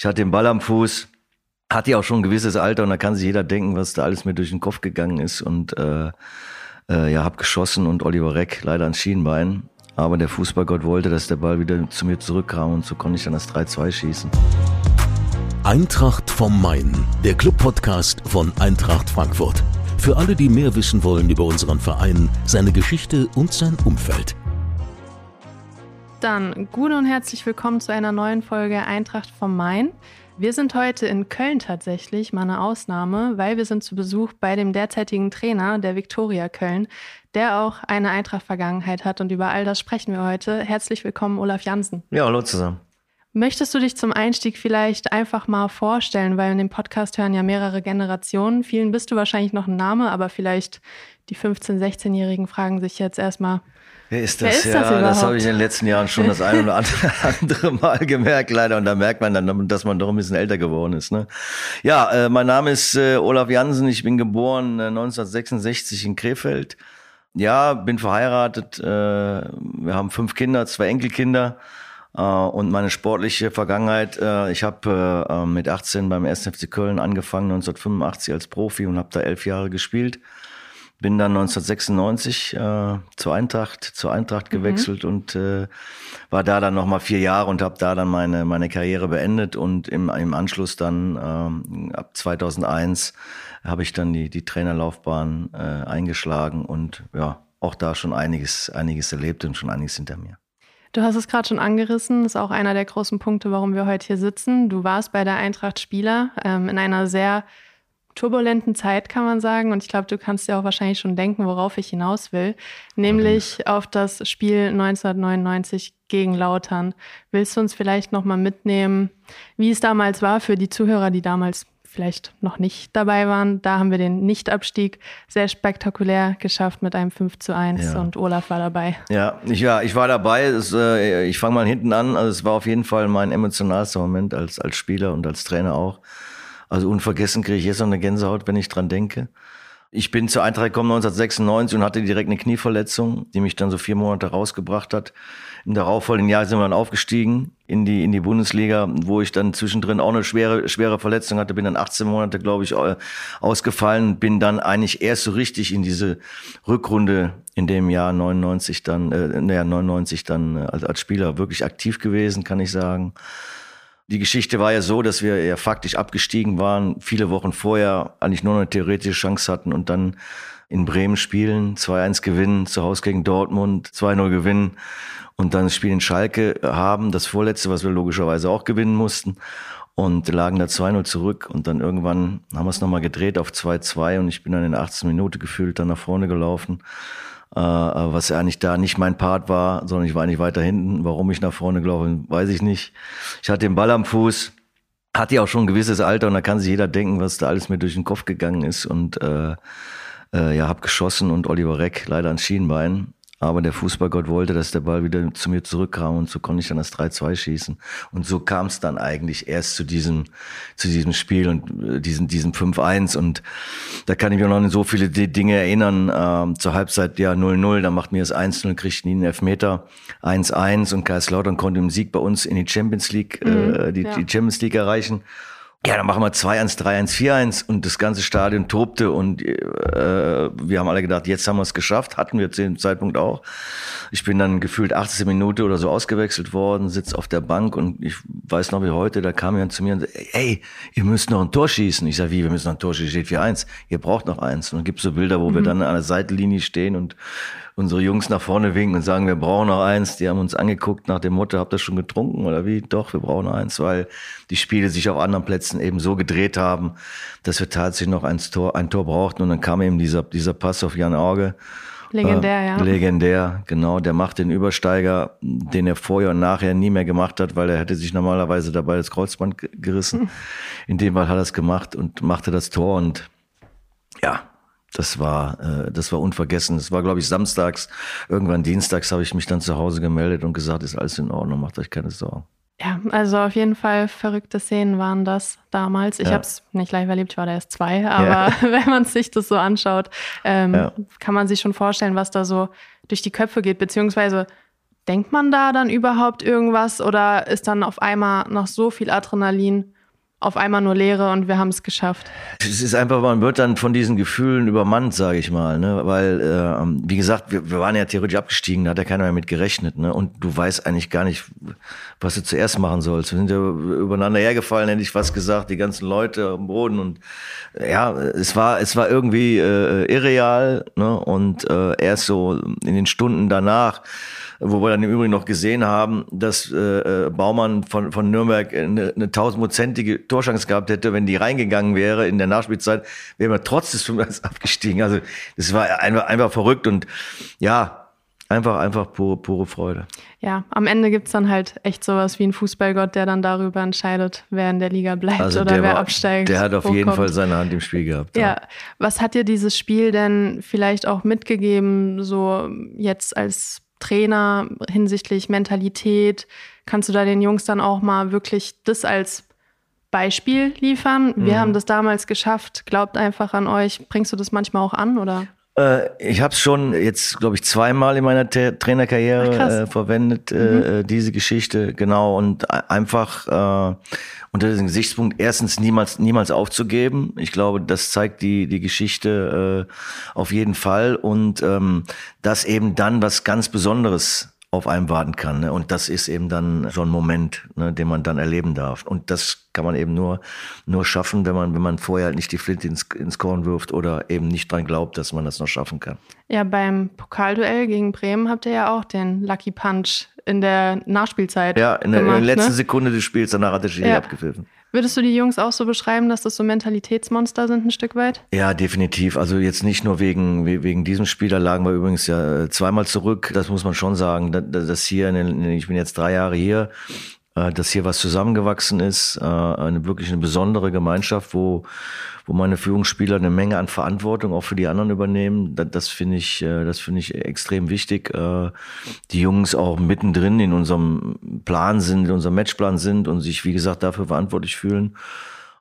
Ich hatte den Ball am Fuß, hatte ja auch schon ein gewisses Alter und da kann sich jeder denken, was da alles mir durch den Kopf gegangen ist und äh, äh, ja, hab geschossen und Oliver Reck leider ans Schienbein. Aber der Fußballgott wollte, dass der Ball wieder zu mir zurückkam und so konnte ich dann das 3-2 schießen. Eintracht vom Main, der Club-Podcast von Eintracht Frankfurt. Für alle, die mehr wissen wollen über unseren Verein, seine Geschichte und sein Umfeld. Dann gut und herzlich willkommen zu einer neuen Folge Eintracht vom Main. Wir sind heute in Köln tatsächlich, mal eine Ausnahme, weil wir sind zu Besuch bei dem derzeitigen Trainer der Viktoria Köln, der auch eine Eintracht-Vergangenheit hat und über all das sprechen wir heute. Herzlich willkommen, Olaf Jansen. Ja, hallo zusammen. Möchtest du dich zum Einstieg vielleicht einfach mal vorstellen, weil in dem Podcast hören ja mehrere Generationen. Vielen bist du wahrscheinlich noch ein Name, aber vielleicht die 15-, 16-Jährigen fragen sich jetzt erstmal, Wer ist das? Wer ist ja, das, habe ich in den letzten Jahren schon das ein oder andere Mal gemerkt, leider. Und da merkt man dann, dass man doch ein bisschen älter geworden ist. Ne? Ja, äh, mein Name ist äh, Olaf Jansen. Ich bin geboren äh, 1966 in Krefeld. Ja, bin verheiratet. Äh, wir haben fünf Kinder, zwei Enkelkinder. Äh, und meine sportliche Vergangenheit, äh, ich habe mit 18 beim 1. FC Köln angefangen, 1985 als Profi und habe da elf Jahre gespielt. Bin dann 1996 äh, zur Eintracht, zur Eintracht mhm. gewechselt und äh, war da dann nochmal vier Jahre und habe da dann meine meine Karriere beendet und im, im Anschluss dann ähm, ab 2001 habe ich dann die die Trainerlaufbahn äh, eingeschlagen und ja auch da schon einiges einiges erlebt und schon einiges hinter mir. Du hast es gerade schon angerissen, das ist auch einer der großen Punkte, warum wir heute hier sitzen. Du warst bei der Eintracht Spieler ähm, in einer sehr turbulenten Zeit, kann man sagen. Und ich glaube, du kannst dir auch wahrscheinlich schon denken, worauf ich hinaus will, nämlich mhm. auf das Spiel 1999 gegen Lautern. Willst du uns vielleicht nochmal mitnehmen, wie es damals war für die Zuhörer, die damals vielleicht noch nicht dabei waren. Da haben wir den Nichtabstieg sehr spektakulär geschafft mit einem 5 zu 1 ja. und Olaf war dabei. Ja, ich, ja, ich war dabei. Es, äh, ich fange mal hinten an. Also es war auf jeden Fall mein emotionalster Moment als, als Spieler und als Trainer auch. Also unvergessen kriege ich jetzt noch eine Gänsehaut, wenn ich dran denke. Ich bin zur Eintracht gekommen 1996 und hatte direkt eine Knieverletzung, die mich dann so vier Monate rausgebracht hat. Im darauffolgenden Jahr sind wir dann aufgestiegen in die, in die Bundesliga, wo ich dann zwischendrin auch eine schwere, schwere Verletzung hatte, bin dann 18 Monate, glaube ich, ausgefallen, bin dann eigentlich erst so richtig in diese Rückrunde in dem Jahr 99 dann, äh, naja, 99 dann äh, als, als Spieler wirklich aktiv gewesen, kann ich sagen. Die Geschichte war ja so, dass wir ja faktisch abgestiegen waren, viele Wochen vorher eigentlich nur eine theoretische Chance hatten und dann in Bremen spielen, 2-1 gewinnen, zu Hause gegen Dortmund, 2-0 gewinnen und dann das Spiel in Schalke haben, das vorletzte, was wir logischerweise auch gewinnen mussten und lagen da 2-0 zurück und dann irgendwann haben wir es nochmal gedreht auf 2-2 und ich bin dann in 18 Minuten gefühlt dann nach vorne gelaufen äh, was eigentlich da nicht mein Part war, sondern ich war eigentlich weiter hinten. Warum ich nach vorne gelaufen weiß ich nicht. Ich hatte den Ball am Fuß, hatte ja auch schon ein gewisses Alter und da kann sich jeder denken, was da alles mir durch den Kopf gegangen ist und äh, äh, ja, hab geschossen und Oliver Reck leider ans Schienbein. Aber der Fußballgott wollte, dass der Ball wieder zu mir zurückkam und so konnte ich dann das 3-2 schießen. Und so kam es dann eigentlich erst zu diesem, zu diesem Spiel und äh, diesem, diesem 5-1. Und da kann ich mich noch an so viele Dinge erinnern. Ähm, zur Halbzeit ja 0-0, dann macht mir das 1-0, kriegt ihn Elfmeter 1-1 und Kaiserslautern konnte im Sieg bei uns in die Champions League, mhm, äh, die, ja. die Champions League erreichen. Ja, dann machen wir 2-1, 3-1, 4-1 und das ganze Stadion tobte und äh, wir haben alle gedacht, jetzt haben wir es geschafft, hatten wir zu dem Zeitpunkt auch. Ich bin dann gefühlt 18 Minuten oder so ausgewechselt worden, sitze auf der Bank und ich weiß noch wie heute, da kam jemand zu mir und sagte, ey, ihr müsst noch ein Tor schießen. Ich sage, wie, wir müssen noch ein Tor schießen, steht 4-1, ihr braucht noch eins. Und dann gibt so Bilder, wo mhm. wir dann an der Seitenlinie stehen und unsere Jungs nach vorne winken und sagen, wir brauchen noch eins. Die haben uns angeguckt nach dem Motto, habt ihr schon getrunken oder wie? Doch, wir brauchen noch eins, weil die Spiele sich auf anderen Plätzen eben so gedreht haben, dass wir tatsächlich noch ein Tor, ein Tor brauchten. Und dann kam eben dieser, dieser Pass auf Jan Auge. Legendär, äh, ja. Legendär, genau. Der macht den Übersteiger, den er vorher und nachher nie mehr gemacht hat, weil er hätte sich normalerweise dabei das Kreuzband gerissen. In dem Fall hat er es gemacht und machte das Tor und ja, das war, äh, das war unvergessen. Das war, glaube ich, samstags. Irgendwann dienstags habe ich mich dann zu Hause gemeldet und gesagt, ist alles in Ordnung, macht euch keine Sorgen. Ja, also auf jeden Fall verrückte Szenen waren das damals. Ich ja. habe es nicht live erlebt, ich war da erst zwei, aber ja. wenn man sich das so anschaut, ähm, ja. kann man sich schon vorstellen, was da so durch die Köpfe geht, beziehungsweise Denkt man da dann überhaupt irgendwas oder ist dann auf einmal noch so viel Adrenalin auf einmal nur Leere und wir haben es geschafft. Es ist einfach, man wird dann von diesen Gefühlen übermannt, sage ich mal, ne? weil, äh, wie gesagt, wir, wir waren ja theoretisch abgestiegen, da hat ja keiner mehr mit gerechnet. Ne? Und du weißt eigentlich gar nicht, was du zuerst machen sollst. Wir sind ja übereinander hergefallen, hätte ich fast gesagt, die ganzen Leute am Boden. Und ja, es war, es war irgendwie äh, irreal. Ne? Und äh, erst so in den Stunden danach, wo wir dann im Übrigen noch gesehen haben, dass äh, äh Baumann von, von Nürnberg eine, eine tausendprozentige Torchance gehabt hätte, wenn die reingegangen wäre in der Nachspielzeit, wären wir trotz des 5 abgestiegen. Also das war einfach, einfach verrückt und ja, einfach, einfach pure, pure Freude. Ja, am Ende gibt's dann halt echt sowas wie einen Fußballgott, der dann darüber entscheidet, wer in der Liga bleibt also oder wer war, absteigt. Der hat auf jeden kommt. Fall seine Hand im Spiel gehabt. Ja. ja, was hat dir dieses Spiel denn vielleicht auch mitgegeben, so jetzt als Trainer hinsichtlich Mentalität? Kannst du da den Jungs dann auch mal wirklich das als Beispiel liefern? Wir mhm. haben das damals geschafft. Glaubt einfach an euch. Bringst du das manchmal auch an oder? Äh, ich habe es schon jetzt, glaube ich, zweimal in meiner Tra Trainerkarriere Ach, äh, verwendet, äh, mhm. äh, diese Geschichte, genau. Und einfach äh, unter diesem Gesichtspunkt erstens niemals, niemals aufzugeben. Ich glaube, das zeigt die, die Geschichte äh, auf jeden Fall. Und ähm, dass eben dann was ganz Besonderes auf einem warten kann. Ne? Und das ist eben dann so ein Moment, ne, den man dann erleben darf. Und das kann man eben nur, nur schaffen, wenn man, wenn man vorher halt nicht die Flinte ins, ins Korn wirft oder eben nicht dran glaubt, dass man das noch schaffen kann. Ja, beim Pokalduell gegen Bremen habt ihr ja auch den Lucky Punch in der Nachspielzeit. Ja, in der, gemacht, in der letzten ne? Sekunde des Spiels, danach hat der Schiri ja. abgepfiffen. Würdest du die Jungs auch so beschreiben, dass das so Mentalitätsmonster sind ein Stück weit? Ja, definitiv. Also jetzt nicht nur wegen, wegen diesem Spiel, da lagen wir übrigens ja zweimal zurück. Das muss man schon sagen. Das hier, ich bin jetzt drei Jahre hier, äh, dass hier was zusammengewachsen ist, äh, eine wirklich eine besondere Gemeinschaft, wo wo meine Führungsspieler eine Menge an Verantwortung auch für die anderen übernehmen. Das, das finde ich, äh, das finde ich extrem wichtig. Äh, die Jungs auch mittendrin in unserem Plan sind, in unserem Matchplan sind und sich, wie gesagt, dafür verantwortlich fühlen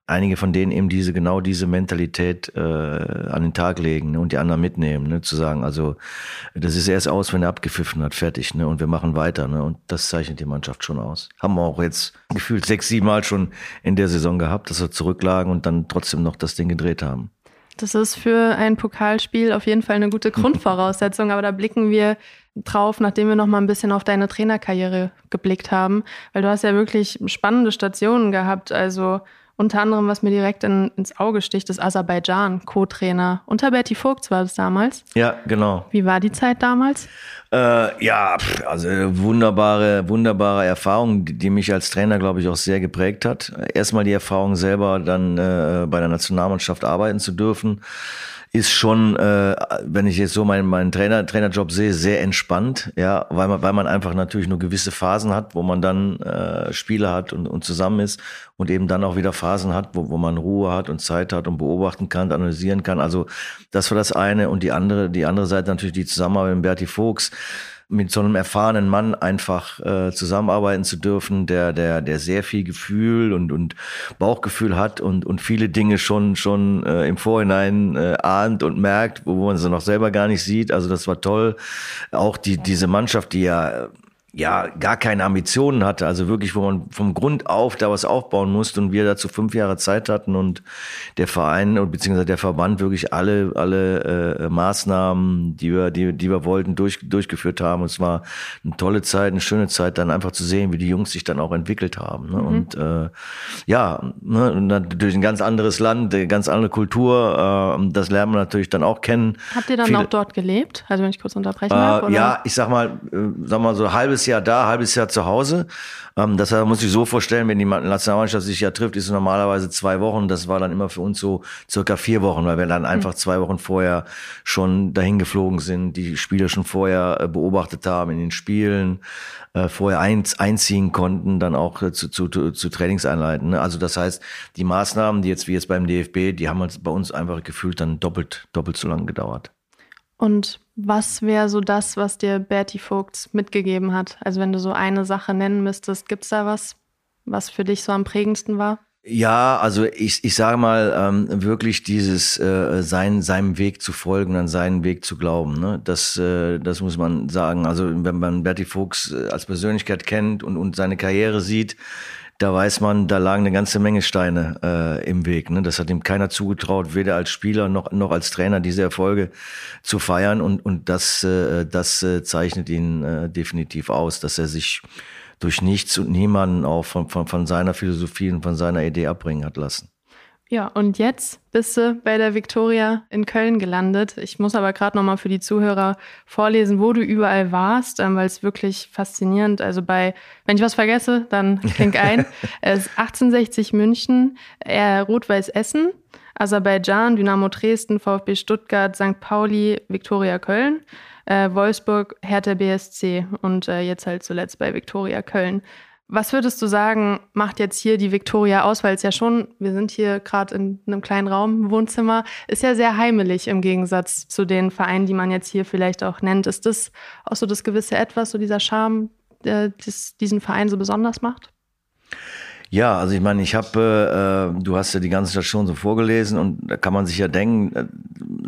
einige von denen eben diese genau diese Mentalität äh, an den Tag legen ne, und die anderen mitnehmen, ne, zu sagen, also das ist erst aus, wenn er abgepfiffen hat, fertig, ne, und wir machen weiter, ne, und das zeichnet die Mannschaft schon aus. Haben wir auch jetzt gefühlt sechs, sieben Mal schon in der Saison gehabt, dass wir zurücklagen und dann trotzdem noch das Ding gedreht haben. Das ist für ein Pokalspiel auf jeden Fall eine gute Grundvoraussetzung, aber da blicken wir drauf, nachdem wir noch mal ein bisschen auf deine Trainerkarriere geblickt haben, weil du hast ja wirklich spannende Stationen gehabt, also unter anderem, was mir direkt in, ins Auge sticht, ist Aserbaidschan, Co-Trainer. Unter Berti Vogts war das damals. Ja, genau. Wie war die Zeit damals? Äh, ja, also wunderbare, wunderbare Erfahrung, die, die mich als Trainer, glaube ich, auch sehr geprägt hat. Erstmal die Erfahrung selber, dann äh, bei der Nationalmannschaft arbeiten zu dürfen ist schon, äh, wenn ich jetzt so meinen, meinen Trainer, Trainerjob sehe, sehr entspannt, ja, weil man, weil man einfach natürlich nur gewisse Phasen hat, wo man dann äh, Spiele hat und, und zusammen ist und eben dann auch wieder Phasen hat, wo, wo man Ruhe hat und Zeit hat und beobachten kann, analysieren kann. Also das war das eine und die andere, die andere Seite natürlich die Zusammenarbeit mit Berti Fuchs mit so einem erfahrenen Mann einfach äh, zusammenarbeiten zu dürfen, der, der, der sehr viel Gefühl und, und Bauchgefühl hat und, und viele Dinge schon, schon äh, im Vorhinein äh, ahnt und merkt, wo man sie noch selber gar nicht sieht. Also das war toll. Auch die, diese Mannschaft, die ja ja gar keine Ambitionen hatte, also wirklich, wo man vom Grund auf da was aufbauen musste und wir dazu fünf Jahre Zeit hatten und der Verein und beziehungsweise der Verband wirklich alle alle äh, Maßnahmen, die wir die die wir wollten durch, durchgeführt haben. Und es war eine tolle Zeit, eine schöne Zeit, dann einfach zu sehen, wie die Jungs sich dann auch entwickelt haben. Ne? Mhm. Und äh, ja, ne? und natürlich ein ganz anderes Land, eine ganz andere Kultur. Äh, das lernen wir natürlich dann auch kennen. Habt ihr dann Viele, auch dort gelebt? Also wenn ich kurz unterbrechen äh, darf? Oder? Ja, ich sag mal, äh, sag mal so halbes Jahr da, halbes Jahr zu Hause. Ähm, das muss ich so vorstellen, wenn die Nationalmannschaft sich ja trifft, ist es normalerweise zwei Wochen. Das war dann immer für uns so circa vier Wochen, weil wir dann einfach zwei Wochen vorher schon dahin geflogen sind, die Spiele schon vorher äh, beobachtet haben in den Spielen, äh, vorher einziehen konnten, dann auch äh, zu, zu, zu Trainingseinheiten. Ne? Also das heißt, die Maßnahmen, die jetzt wie jetzt beim DFB, die haben bei uns einfach gefühlt dann doppelt, doppelt so lange gedauert. Und was wäre so das, was dir Bertie Vogts mitgegeben hat? Also wenn du so eine Sache nennen müsstest, gibt es da was, was für dich so am prägendsten war? Ja, also ich, ich sage mal, ähm, wirklich dieses äh, sein, seinem Weg zu folgen, an seinen Weg zu glauben. Ne? Das, äh, das muss man sagen. Also wenn man Bertie Fuchs äh, als Persönlichkeit kennt und, und seine Karriere sieht, da weiß man, da lagen eine ganze Menge Steine äh, im Weg. Ne? Das hat ihm keiner zugetraut, weder als Spieler noch, noch als Trainer diese Erfolge zu feiern. Und, und das, äh, das äh, zeichnet ihn äh, definitiv aus, dass er sich durch nichts und niemanden auch von, von, von seiner Philosophie und von seiner Idee abbringen hat lassen. Ja, und jetzt bist du bei der Victoria in Köln gelandet. Ich muss aber gerade nochmal für die Zuhörer vorlesen, wo du überall warst, ähm, weil es wirklich faszinierend. Also bei, wenn ich was vergesse, dann klingt ein. es ist 1860 München, äh, Rot-Weiß Essen, Aserbaidschan, Dynamo Dresden, VfB Stuttgart, St. Pauli, Victoria Köln, äh, Wolfsburg, Hertha BSC und äh, jetzt halt zuletzt bei Victoria Köln. Was würdest du sagen, macht jetzt hier die Victoria aus? Weil es ja schon, wir sind hier gerade in einem kleinen Raum, Wohnzimmer, ist ja sehr heimelig im Gegensatz zu den Vereinen, die man jetzt hier vielleicht auch nennt. Ist das auch so das gewisse Etwas, so dieser Charme, der diesen Verein so besonders macht? Ja, also ich meine, ich habe, äh, du hast ja die ganze Station so vorgelesen und da kann man sich ja denken, äh,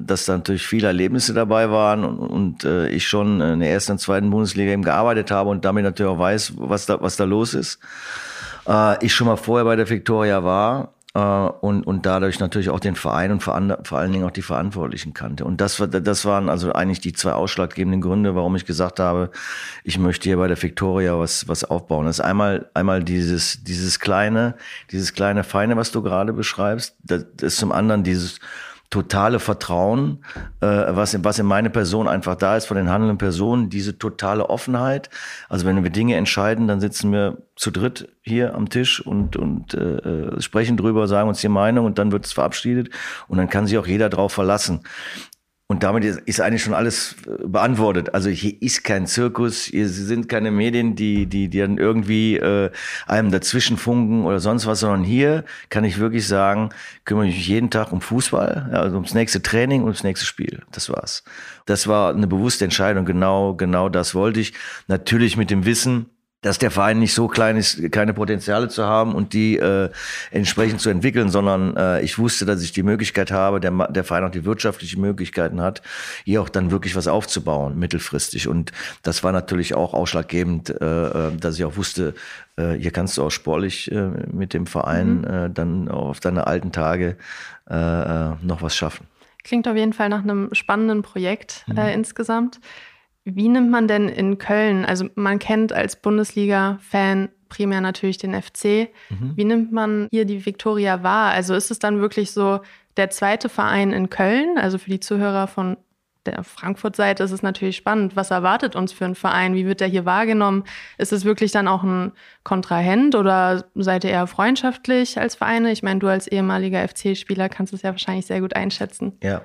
dass da natürlich viele Erlebnisse dabei waren und, und äh, ich schon in der ersten und zweiten Bundesliga eben gearbeitet habe und damit natürlich auch weiß, was da, was da los ist. Äh, ich schon mal vorher bei der Victoria war äh, und, und dadurch natürlich auch den Verein und vor, vor allen Dingen auch die Verantwortlichen kannte. Und das, das waren also eigentlich die zwei ausschlaggebenden Gründe, warum ich gesagt habe, ich möchte hier bei der Victoria was, was aufbauen. Das ist einmal, einmal dieses, dieses kleine, dieses kleine Feine, was du gerade beschreibst. Das ist zum anderen dieses, totale Vertrauen, äh, was, in, was in meine Person einfach da ist von den handelnden Personen, diese totale Offenheit. Also wenn wir Dinge entscheiden, dann sitzen wir zu dritt hier am Tisch und, und äh, äh sprechen drüber, sagen uns die Meinung und dann wird es verabschiedet und dann kann sich auch jeder drauf verlassen. Und damit ist eigentlich schon alles äh, beantwortet. Also hier ist kein Zirkus, hier sind keine Medien, die, die, die dann irgendwie äh, einem dazwischen funken oder sonst was, sondern hier kann ich wirklich sagen, kümmere ich mich jeden Tag um Fußball, also ums nächste Training und ums nächste Spiel. Das war's. Das war eine bewusste Entscheidung. Genau, genau das wollte ich. Natürlich mit dem Wissen, dass der Verein nicht so klein ist, keine Potenziale zu haben und die äh, entsprechend zu entwickeln, sondern äh, ich wusste, dass ich die Möglichkeit habe, der, der Verein auch die wirtschaftlichen Möglichkeiten hat, hier auch dann wirklich was aufzubauen, mittelfristig. Und das war natürlich auch ausschlaggebend, äh, äh dass ich auch wusste, äh, hier kannst du auch sportlich äh, mit dem Verein mhm. äh, dann auf deine alten Tage äh, äh noch was schaffen. Klingt auf jeden Fall nach einem spannenden Projekt mhm. äh, insgesamt. Wie nimmt man denn in Köln, also man kennt als Bundesliga-Fan primär natürlich den FC, mhm. wie nimmt man hier die Viktoria wahr? Also ist es dann wirklich so der zweite Verein in Köln, also für die Zuhörer von der Frankfurt-Seite ist es natürlich spannend. Was erwartet uns für ein Verein? Wie wird der hier wahrgenommen? Ist es wirklich dann auch ein Kontrahent oder seid ihr eher freundschaftlich als Vereine? Ich meine, du als ehemaliger FC-Spieler kannst es ja wahrscheinlich sehr gut einschätzen. Ja,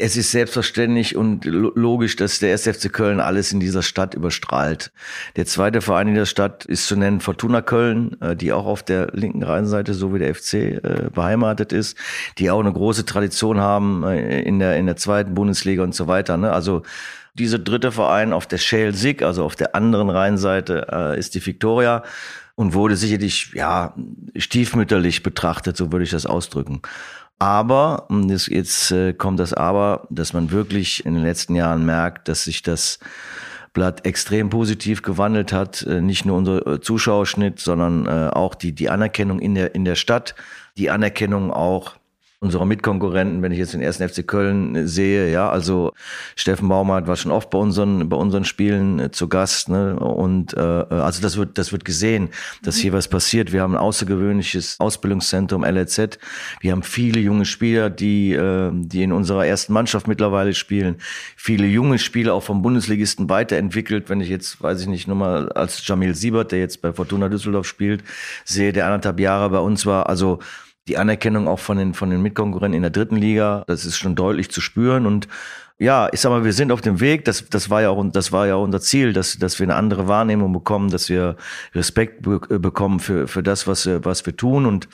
es ist selbstverständlich und logisch, dass der SFC Köln alles in dieser Stadt überstrahlt. Der zweite Verein in der Stadt ist zu nennen Fortuna Köln, äh, die auch auf der linken Rheinseite, so wie der FC, äh, beheimatet ist, die auch eine große Tradition haben äh, in der, in der zweiten Bundesliga und so weiter. Ne? Also dieser dritte Verein auf der Schale Sig, also auf der anderen Rheinseite, ist die Victoria und wurde sicherlich ja stiefmütterlich betrachtet, so würde ich das ausdrücken. Aber, und jetzt, äh, kommt das Aber, dass man wirklich in den letzten Jahren merkt, dass sich das Blatt extrem positiv gewandelt hat. Äh, nicht nur unser äh, Zuschauerschnitt, sondern auch die, die Anerkennung in der, in der Stadt, die Anerkennung auch unserer Mitkonkurrenten, wenn ich jetzt den ersten FC Köln äh, sehe, ja, also Steffen Baumart war schon oft bei unseren bei unseren Spielen äh, zu Gast, ne? Und äh, äh also das wird das wird gesehen, dass hier was passiert. Wir haben ein außergewöhnliches Ausbildungszentrum LRZ. Wir haben viele junge Spieler, die äh, die in unserer ersten Mannschaft mittlerweile spielen. Viele junge Spieler auch vom Bundesligisten weiterentwickelt. Wenn ich jetzt, weiß ich nicht, nur mal als Jamil Siebert, der jetzt bei Fortuna Düsseldorf spielt, sehe, der anderthalb Jahre bei uns war, also die Anerkennung auch von den, von den Mitkonkurrenten in der dritten Liga, das ist schon deutlich zu spüren und ja, ich sag mal, wir sind auf dem Weg. Das, das war ja auch, das war ja unser Ziel, dass, dass wir eine andere Wahrnehmung bekommen, dass wir Respekt be bekommen für, für das, was, was wir tun und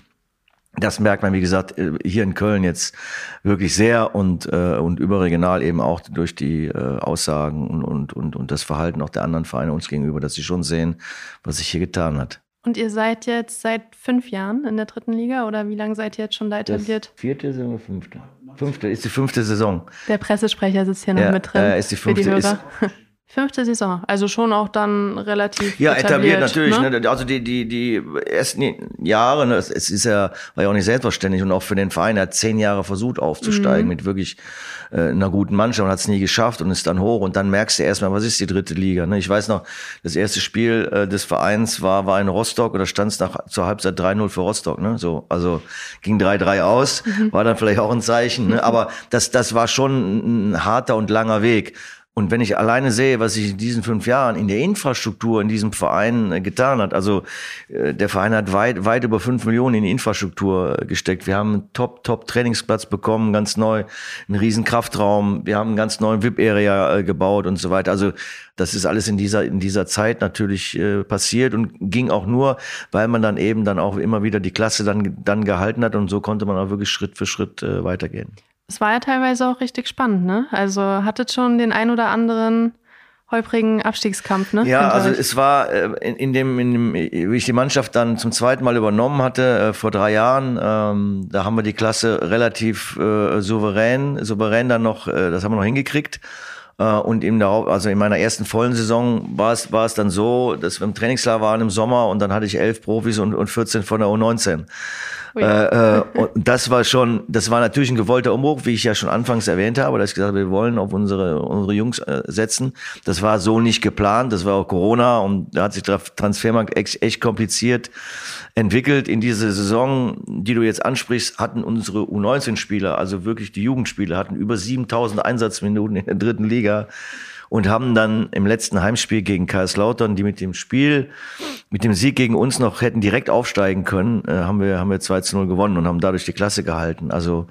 das merkt man, wie gesagt, hier in Köln jetzt wirklich sehr und, äh, und überregional eben auch durch die äh, Aussagen und, und, und, und das Verhalten auch der anderen Vereine uns gegenüber, dass sie schon sehen, was sich hier getan hat. Und ihr seid jetzt seit fünf Jahren in der dritten Liga oder wie lange seid ihr jetzt schon da etabliert? Das vierte Saison oder fünfte? Fünfte, ist die fünfte Saison. Der Pressesprecher sitzt hier ja, noch mit drin. Äh, ist die fünfte, für die Hörer. Ist, Fünfte Saison, also schon auch dann relativ ja etabliert, etabliert natürlich. Ne? Ne? Also die die die ersten Jahre, ne, es ist ja war ja auch nicht selbstverständlich und auch für den Verein er hat zehn Jahre versucht aufzusteigen mhm. mit wirklich äh, einer guten Mannschaft und hat es nie geschafft und ist dann hoch und dann merkst du erstmal, was ist die dritte Liga. Ne? Ich weiß noch, das erste Spiel äh, des Vereins war war in Rostock oder stand es nach zur Halbzeit 3-0 für Rostock. Ne? So also ging 3-3 aus, mhm. war dann vielleicht auch ein Zeichen. Ne? Aber das das war schon ein harter und langer Weg. Und wenn ich alleine sehe, was sich in diesen fünf Jahren in der Infrastruktur in diesem Verein äh, getan hat, also äh, der Verein hat weit, weit über fünf Millionen in die Infrastruktur äh, gesteckt. Wir haben einen top, top Trainingsplatz bekommen, ganz neu, einen riesen Kraftraum. Wir haben einen ganz neuen VIP-Area gebaut und so weiter. Also das ist alles in dieser, in dieser Zeit natürlich passiert und ging auch nur, weil man dann eben dann auch immer wieder die Klasse dann, dann gehalten hat und so konnte man auch wirklich Schritt für Schritt weitergehen. Es war ja teilweise auch richtig spannend, ne? Also hattet schon den ein oder anderen holprigen Abstiegskampf, ne? Ja, also es war äh, in, in, dem, in dem, wie ich die Mannschaft dann zum zweiten Mal übernommen hatte, äh, vor drei Jahren, ähm, da haben wir die Klasse relativ äh, souverän, souverän dann noch, äh, das haben wir noch hingekriegt. Äh, und im darauf, also in meiner ersten vollen Saison war es, war es dann so, dass wir im Trainingslager waren im Sommer und dann hatte ich elf Profis und, und 14 von der U19. Oh ja. äh, und das war schon, das war natürlich ein gewollter Umbruch, wie ich ja schon anfangs erwähnt habe, dass ich gesagt habe, wir wollen auf unsere, unsere Jungs äh, setzen. Das war so nicht geplant, das war auch Corona und da hat sich der Transfermarkt echt, echt kompliziert entwickelt. In dieser Saison, die du jetzt ansprichst, hatten unsere U19-Spieler, also wirklich die Jugendspieler, hatten über 7000 Einsatzminuten in der dritten Liga und haben dann im letzten Heimspiel gegen Kaiserslautern, die mit dem Spiel, mit dem Sieg gegen uns noch hätten direkt aufsteigen können, äh, haben wir, haben wir 2 zu 0 gewonnen und haben dadurch die Klasse gehalten. Also,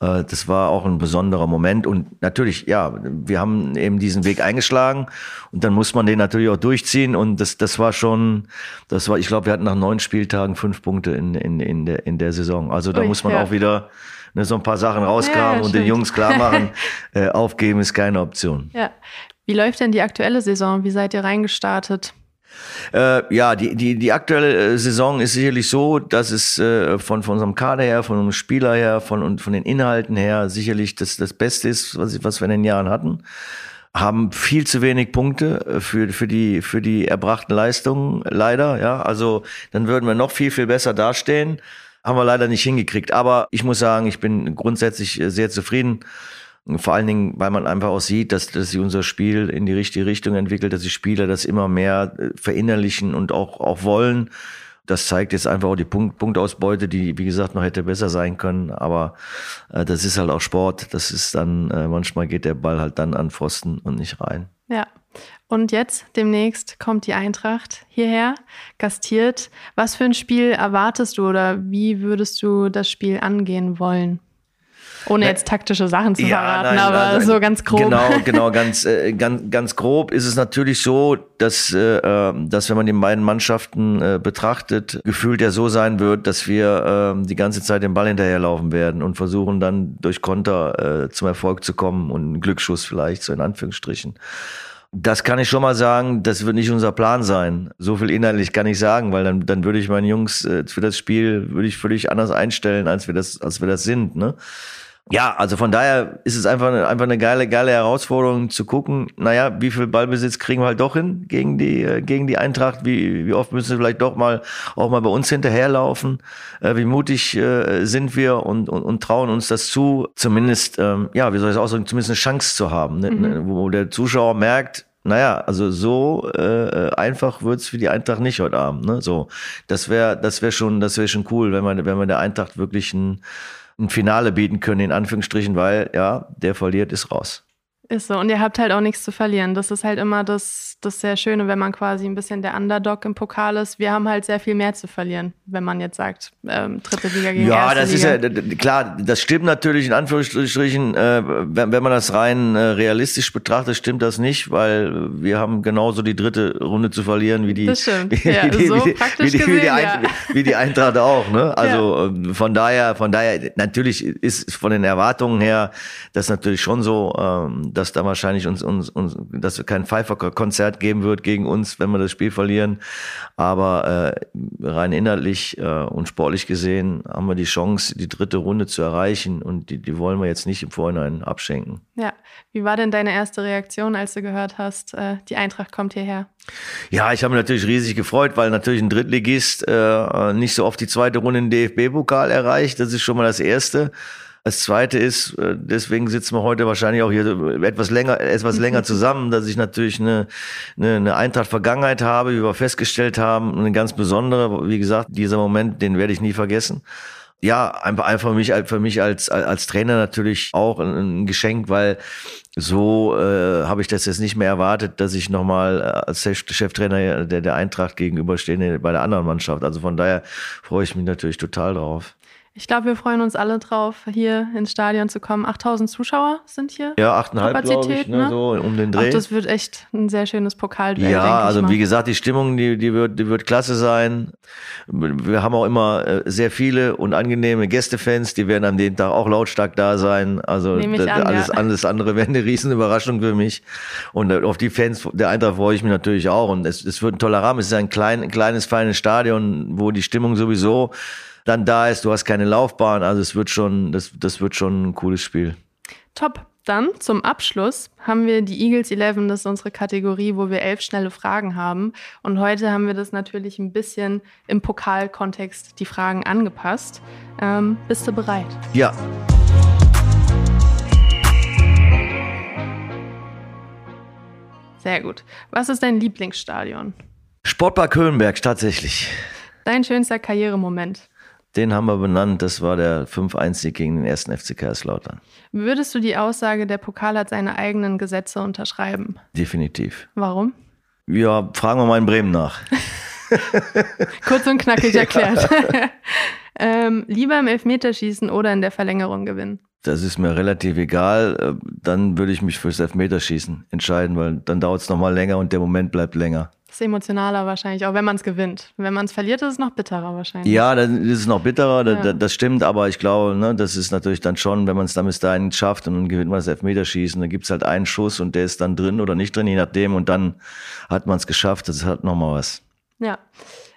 äh, das war auch ein besonderer Moment und natürlich, ja, wir haben eben diesen Weg eingeschlagen und dann muss man den natürlich auch durchziehen und das, das war schon, das war, ich glaube, wir hatten nach neun Spieltagen fünf Punkte in, in, in, der, in der Saison. Also da Ui, muss man ja. auch wieder ne, so ein paar Sachen rauskramen ja, und den Jungs klar machen, äh, aufgeben ist keine Option. Ja. Wie läuft denn die aktuelle Saison? Wie seid ihr reingestartet? Äh, ja, die, die, die aktuelle äh, Saison ist sicherlich so, dass es äh, von, von unserem Kader her, von unserem Spieler her, von, und von den Inhalten her sicherlich das, das Beste ist, was, was wir in den Jahren hatten. Haben viel zu wenig Punkte für, für, die, für die erbrachten Leistungen, leider. Ja, also dann würden wir noch viel, viel besser dastehen. Haben wir leider nicht hingekriegt. Aber ich muss sagen, ich bin grundsätzlich äh, sehr zufrieden vor allen Dingen, weil man einfach auch sieht, dass, dass sich unser Spiel in die richtige Richtung entwickelt, dass die Spieler das immer mehr äh, verinnerlichen und auch, auch wollen. Das zeigt jetzt einfach auch die Punkt, Punktausbeute, die, wie gesagt, noch hätte besser sein können. Aber äh, das ist halt auch Sport. Das ist dann, äh, manchmal geht der Ball halt dann an Pfosten und nicht rein. Ja. Und jetzt, demnächst, kommt die Eintracht hierher, gastiert. Was für ein Spiel erwartest du oder wie würdest du das Spiel angehen wollen? Ohne jetzt taktische Sachen zu ja, verraten, nein, aber also, so ganz grob. Genau, genau, ganz, äh, ganz, ganz grob ist es natürlich so, dass, äh, ähm, dass wenn man die beiden Mannschaften äh, betrachtet, gefühlt ja so sein wird, dass wir äh, die ganze Zeit den Ball hinterherlaufen werden und versuchen dann durch Konter äh, zum Erfolg zu kommen und einen Glücksschuss vielleicht, so in Anführungsstrichen. Das kann ich schon mal sagen, das wird nicht unser Plan sein. So viel inhaltlich kann ich sagen, weil dann, dann würde ich meinen Jungs äh, für das Spiel würde ich völlig anders einstellen, als wir das, als wir das sind. Ne? Ja, also von daher ist es einfach, einfach eine geile, geile Herausforderung zu gucken, naja, wie viel Ballbesitz kriegen wir halt doch hin gegen die, äh, gegen die Eintracht, wie, wie oft müssen wir vielleicht doch mal, auch mal bei uns hinterherlaufen, äh, wie mutig äh, sind wir und, und, und trauen uns das zu, zumindest, ähm, ja, wie soll ich es ausdrücken, zumindest eine Chance zu haben, ne? Mhm. wo der Zuschauer merkt, naja, also so äh, einfach wird's für die Eintracht nicht heute Abend. Ne? So, das wäre, das wäre schon, das wäre schon cool, wenn man, wenn man der Eintracht wirklich ein ein Finale bieten können, in Anführungsstrichen, weil ja, der verliert, ist raus. Ist so. Und ihr habt halt auch nichts zu verlieren. Das ist halt immer das, das sehr Schöne, wenn man quasi ein bisschen der Underdog im Pokal ist. Wir haben halt sehr viel mehr zu verlieren, wenn man jetzt sagt, ähm, dritte Liga gegen ja, erste Liga. Das ist ja, klar, das stimmt natürlich in Anführungsstrichen. Äh, wenn, wenn man das rein äh, realistisch betrachtet, stimmt das nicht, weil wir haben genauso die dritte Runde zu verlieren wie die, wie die Eintracht auch. Ne? Also ja. Ähm, von daher, von daher, natürlich ist von den Erwartungen her das natürlich schon so, ähm, dass da wahrscheinlich uns, uns, uns dass kein Pfeiffer-Konzert geben wird gegen uns, wenn wir das Spiel verlieren. Aber äh, rein innerlich äh, und sportlich gesehen haben wir die Chance, die dritte Runde zu erreichen und die, die wollen wir jetzt nicht im Vorhinein abschenken. Ja, wie war denn deine erste Reaktion, als du gehört hast, äh, die Eintracht kommt hierher? Ja, ich habe mich natürlich riesig gefreut, weil natürlich ein Drittligist äh, nicht so oft die zweite Runde im DFB-Pokal erreicht. Das ist schon mal das Erste. Das Zweite ist, äh, deswegen sitzen wir heute wahrscheinlich auch hier etwas länger, etwas länger zusammen, dass ich natürlich eine, eine, eine Eintracht-Vergangenheit habe, wie wir festgestellt haben, eine ganz besondere. Wie gesagt, dieser Moment, den werde ich nie vergessen ja, einfach, einfach für mich, für mich als, als Trainer natürlich auch ein, Geschenk, weil so äh, habe ich das jetzt nicht mehr erwartet, dass ich nochmal äh, als Cheftrainer der, der Eintracht gegenüberstehe bei der anderen Mannschaft. Also von daher freue ich mich natürlich total drauf. Ich glaube, wir freuen uns alle drauf, hier ins Stadion zu kommen. 8000 Zuschauer sind hier. Ja, 8,5 glaube ich, ne, ne? so um den Dreh. Ach, das wird echt ein sehr schönes Pokalduell, Ja, also wie gesagt, die Stimmung, die, die, wird, die wird klasse sein. Wir haben auch immer äh, sehr viele und angenehme Gästefans, die werden an dem Tag auch lautstark da sein. Also an, alles, ja. alles andere wäre eine riesen Überraschung für mich. Und äh, auf die Fans der Eintracht freue ich mich natürlich auch. Und es, es wird ein toller Rahmen. Es ist ein klein, kleines, feines Stadion, wo die Stimmung sowieso dann da ist. Du hast keine Laufbahn, also es wird schon, das, das wird schon ein cooles Spiel. Top. Dann zum Abschluss haben wir die Eagles 11, das ist unsere Kategorie, wo wir elf schnelle Fragen haben. Und heute haben wir das natürlich ein bisschen im Pokalkontext die Fragen angepasst. Ähm, bist du bereit? Ja. Sehr gut. Was ist dein Lieblingsstadion? Sportpark Höhenberg, tatsächlich. Dein schönster Karrieremoment? Den haben wir benannt. Das war der 5-1-Sieg gegen den ersten FC Kaiserslautern. Würdest du die Aussage, der Pokal hat seine eigenen Gesetze unterschreiben? Definitiv. Warum? Ja, fragen wir mal in Bremen nach. Kurz und knackig erklärt. ähm, lieber im Elfmeterschießen oder in der Verlängerung gewinnen? Das ist mir relativ egal. Äh, dann würde ich mich fürs Elfmeterschießen entscheiden, weil dann dauert es nochmal länger und der Moment bleibt länger. Das ist emotionaler wahrscheinlich, auch wenn man es gewinnt. Wenn man es verliert, ist es noch bitterer wahrscheinlich. Ja, dann ist es noch bitterer, ja. das, das, stimmt, aber ich glaube, ne, das ist natürlich dann schon, wenn man es dann bis dahin schafft und dann gewinnt man das Elfmeterschießen, dann gibt es halt einen Schuss und der ist dann drin oder nicht drin, je nachdem, und dann hat man es geschafft, das hat nochmal was. Ja.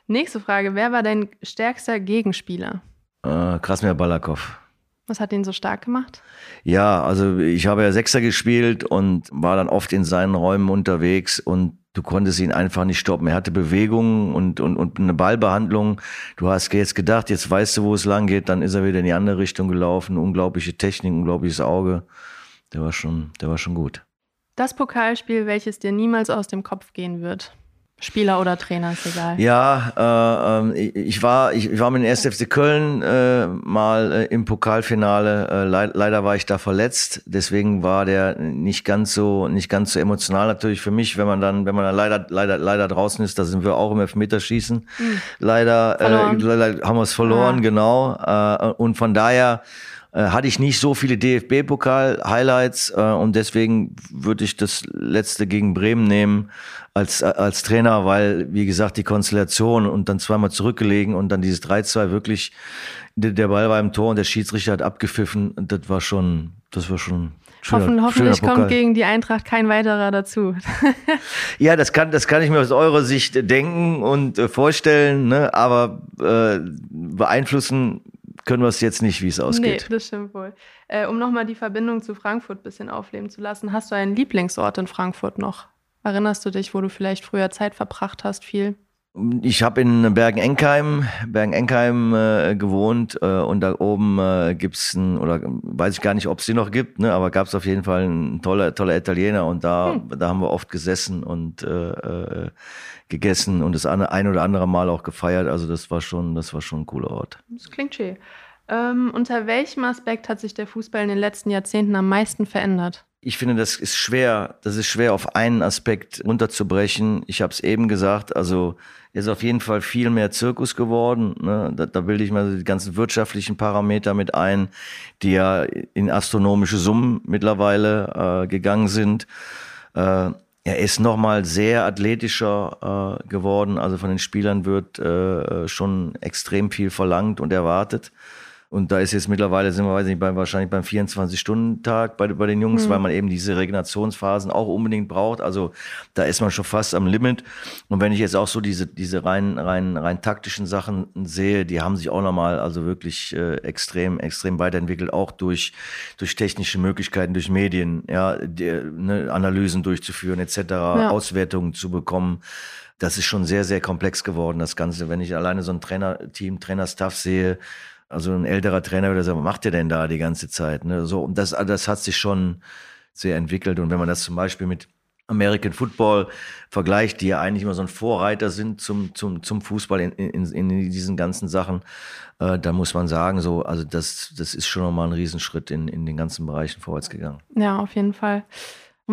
Nächste Frage, wer war dein stärkster Gegenspieler? Äh, Krasmir Balakov. Was hat ihn so stark gemacht? Ja, also ich habe ja Sechser gespielt und war dann oft in seinen Räumen unterwegs und du konntest ihn einfach nicht stoppen. Er hatte Bewegungen und, und, und eine Ballbehandlung. Du hast jetzt gedacht, jetzt weißt du, wo es lang geht, dann ist er wieder in die andere Richtung gelaufen. Unglaubliche Technik, unglaubliches Auge. Der war schon, der war schon gut. Das Pokalspiel, welches dir niemals aus dem Kopf gehen wird. Spieler oder Trainer, ist egal. Ja, äh, ähm, ich, war, ich, ich war mit dem 1. FC Köln äh, mal äh, im Pokalfinale. Äh, le leider war ich da verletzt, deswegen war der nicht ganz so nicht ganz so emotional natürlich für mich, wenn man dann wenn man dann leider leider leider draußen ist. Da sind wir auch im Elfmeterschießen. Mhm. Leider, äh, leider haben wir es verloren, ah. genau. Äh, und von daher äh, hatte ich nicht so viele DFB-Pokal-Highlights äh, und deswegen würde ich das letzte gegen Bremen nehmen als, als Trainer, weil, wie gesagt, die Konstellation und dann zweimal zurückgelegen und dann dieses 3-2 wirklich, der Ball war im Tor und der Schiedsrichter hat abgepfiffen. Das war schon, das war schon Schöner, Hoffen, hoffentlich kommt gegen die Eintracht kein weiterer dazu. ja, das kann, das kann ich mir aus eurer Sicht denken und äh, vorstellen, ne? aber äh, beeinflussen können wir es jetzt nicht, wie es ausgeht. Nee, das stimmt wohl. Äh, um nochmal die Verbindung zu Frankfurt ein bisschen aufleben zu lassen, hast du einen Lieblingsort in Frankfurt noch? Erinnerst du dich, wo du vielleicht früher Zeit verbracht hast, viel? Ich habe in Bergen-Enkheim, Bergen-Enkheim äh, gewohnt äh, und da oben äh, gibt's ein, oder weiß ich gar nicht, ob es die noch gibt, ne, aber gab es auf jeden Fall einen toller, toller Italiener und da, hm. da haben wir oft gesessen und äh, äh, gegessen und das ein oder andere Mal auch gefeiert. Also das war schon, das war schon ein cooler Ort. Das klingt schön. Ähm, unter welchem Aspekt hat sich der Fußball in den letzten Jahrzehnten am meisten verändert? Ich finde, das ist schwer, das ist schwer auf einen Aspekt runterzubrechen. Ich habe es eben gesagt, also ist auf jeden Fall viel mehr Zirkus geworden. Ne? Da, da bilde ich mal die ganzen wirtschaftlichen Parameter mit ein, die ja in astronomische Summen mittlerweile äh, gegangen sind. Äh, er ist nochmal sehr athletischer äh, geworden. Also von den Spielern wird äh, schon extrem viel verlangt und erwartet. Und da ist jetzt mittlerweile, sind wir weiß nicht, bei, wahrscheinlich beim 24-Stunden-Tag bei, bei den Jungs, mhm. weil man eben diese Regenerationsphasen auch unbedingt braucht. Also da ist man schon fast am Limit. Und wenn ich jetzt auch so diese, diese rein, rein, rein taktischen Sachen sehe, die haben sich auch nochmal also wirklich äh, extrem, extrem weiterentwickelt, auch durch, durch technische Möglichkeiten, durch Medien, ja, die, ne, Analysen durchzuführen, etc., ja. Auswertungen zu bekommen das ist schon sehr, sehr komplex geworden, das Ganze. Wenn ich alleine so ein Trainerteam, Trainerstaff sehe, also ein älterer Trainer würde sagen, was macht ihr denn da die ganze Zeit? Ne? So, und das, das hat sich schon sehr entwickelt. Und wenn man das zum Beispiel mit American Football vergleicht, die ja eigentlich immer so ein Vorreiter sind zum, zum, zum Fußball in, in, in diesen ganzen Sachen, äh, da muss man sagen, so, also das, das ist schon nochmal ein Riesenschritt in, in den ganzen Bereichen vorwärts gegangen. Ja, auf jeden Fall.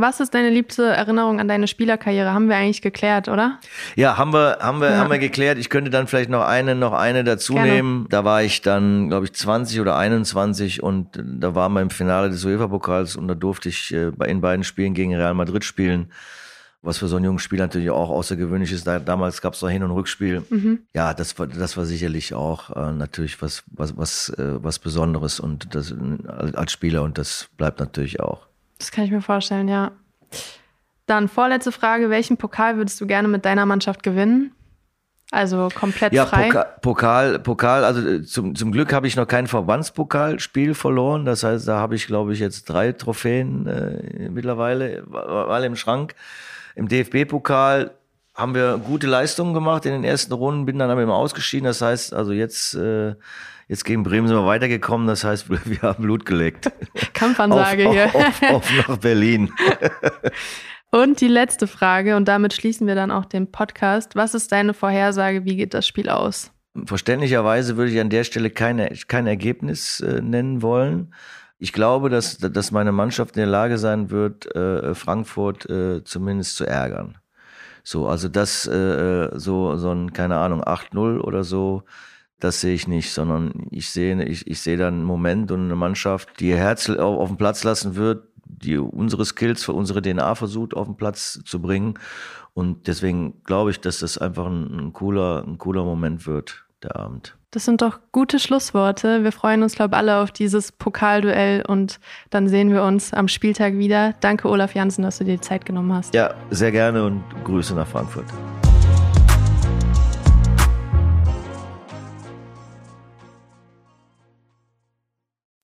Was ist deine liebste Erinnerung an deine Spielerkarriere? Haben wir eigentlich geklärt, oder? Ja, haben wir, haben wir, ja. haben wir geklärt. Ich könnte dann vielleicht noch eine, noch eine dazu Gerne. nehmen. Da war ich dann, glaube ich, 20 oder 21 und da waren wir im Finale des UEFA-Pokals und da durfte ich äh, in beiden Spielen gegen Real Madrid spielen. Was für so einen jungen Spieler natürlich auch außergewöhnlich ist. Da, damals gab es noch Hin- und Rückspiel. Mhm. Ja, das war, das war sicherlich auch äh, natürlich was, was, was, äh, was Besonderes und das als Spieler und das bleibt natürlich auch. Das kann ich mir vorstellen, ja. Dann vorletzte Frage: Welchen Pokal würdest du gerne mit deiner Mannschaft gewinnen? Also komplett ja, frei. Ja, Pokal, Pokal, also äh, zum, zum Glück habe ich noch kein Verbandspokalspiel verloren. Das heißt, da habe ich, glaube ich, jetzt drei Trophäen äh, mittlerweile alle im Schrank. Im DFB-Pokal haben wir gute Leistungen gemacht in den ersten Runden, bin dann aber immer ausgeschieden. Das heißt, also jetzt äh, Jetzt gegen Bremen sind wir weitergekommen, das heißt, wir haben Blut geleckt. Kampfansage auf, hier. Auf, auf, auf nach Berlin. Und die letzte Frage, und damit schließen wir dann auch den Podcast. Was ist deine Vorhersage? Wie geht das Spiel aus? Verständlicherweise würde ich an der Stelle keine, kein Ergebnis äh, nennen wollen. Ich glaube, dass, dass meine Mannschaft in der Lage sein wird, äh, Frankfurt äh, zumindest zu ärgern. So, also das, äh, so, so ein, keine Ahnung, 8-0 oder so, das sehe ich nicht, sondern ich sehe, ich, ich sehe dann einen Moment und eine Mannschaft, die ihr Herz auf, auf den Platz lassen wird, die unsere Skills für unsere DNA versucht auf den Platz zu bringen. Und deswegen glaube ich, dass das einfach ein, ein cooler, ein cooler Moment wird, der Abend. Das sind doch gute Schlussworte. Wir freuen uns, glaube ich, alle auf dieses Pokalduell und dann sehen wir uns am Spieltag wieder. Danke, Olaf Jansen, dass du dir die Zeit genommen hast. Ja, sehr gerne und Grüße nach Frankfurt.